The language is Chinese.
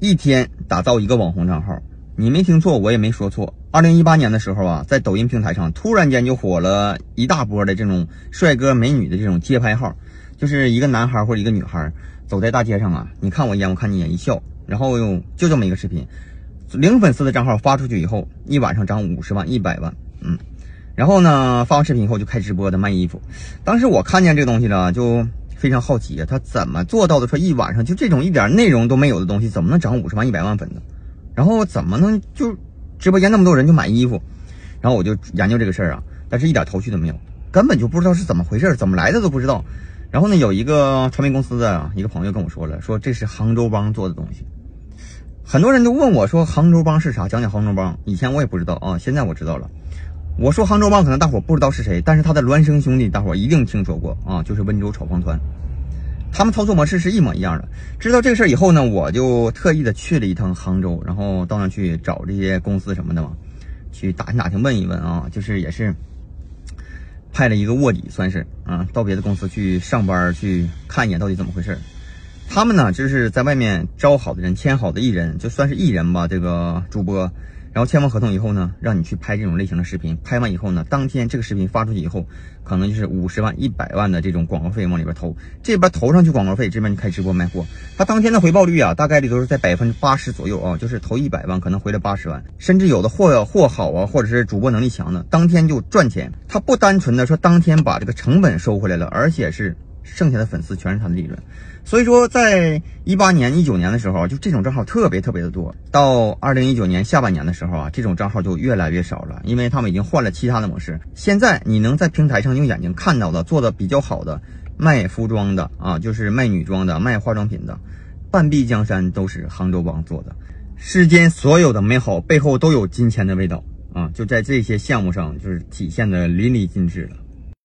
一天打造一个网红账号，你没听错，我也没说错。二零一八年的时候啊，在抖音平台上突然间就火了一大波的这种帅哥美女的这种街拍号，就是一个男孩或者一个女孩走在大街上啊，你看我一眼，我看你一眼，一笑，然后就这么一个视频，零粉丝的账号发出去以后，一晚上涨五十万、一百万，嗯，然后呢，发完视频以后就开直播的卖衣服。当时我看见这东西了，就。非常好奇啊，他怎么做到的？说一晚上就这种一点内容都没有的东西，怎么能涨五十万、一百万粉呢？然后怎么能就直播间那么多人就买衣服？然后我就研究这个事儿啊，但是一点头绪都没有，根本就不知道是怎么回事，怎么来的都不知道。然后呢，有一个传媒公司的一个朋友跟我说了，说这是杭州帮做的东西。很多人都问我说杭州帮是啥？讲讲杭州帮。以前我也不知道啊，现在我知道了。我说杭州帮可能大伙不知道是谁，但是他的孪生兄弟大伙一定听说过啊，就是温州炒房团，他们操作模式是一模一样的。知道这个事儿以后呢，我就特意的去了一趟杭州，然后到那去找这些公司什么的嘛，去打听打听问一问啊，就是也是派了一个卧底，算是啊，到别的公司去上班去看一眼到底怎么回事。他们呢就是在外面招好的人，签好的艺人，就算是艺人吧，这个主播。然后签完合同以后呢，让你去拍这种类型的视频。拍完以后呢，当天这个视频发出去以后，可能就是五十万、一百万的这种广告费往里边投。这边投上去广告费，这边就开直播卖货。他当天的回报率啊，大概率都是在百分之八十左右啊，就是投一百万可能回来八十万，甚至有的货货好啊，或者是主播能力强的，当天就赚钱。他不单纯的说当天把这个成本收回来了，而且是。剩下的粉丝全是他的利润，所以说在一八年、一九年的时候，就这种账号特别特别的多。到二零一九年下半年的时候啊，这种账号就越来越少了，因为他们已经换了其他的模式。现在你能在平台上用眼睛看到的，做的比较好的，卖服装的啊，就是卖女装的、卖化妆品的，半壁江山都是杭州帮做的。世间所有的美好背后都有金钱的味道啊，就在这些项目上就是体现的淋漓尽致了。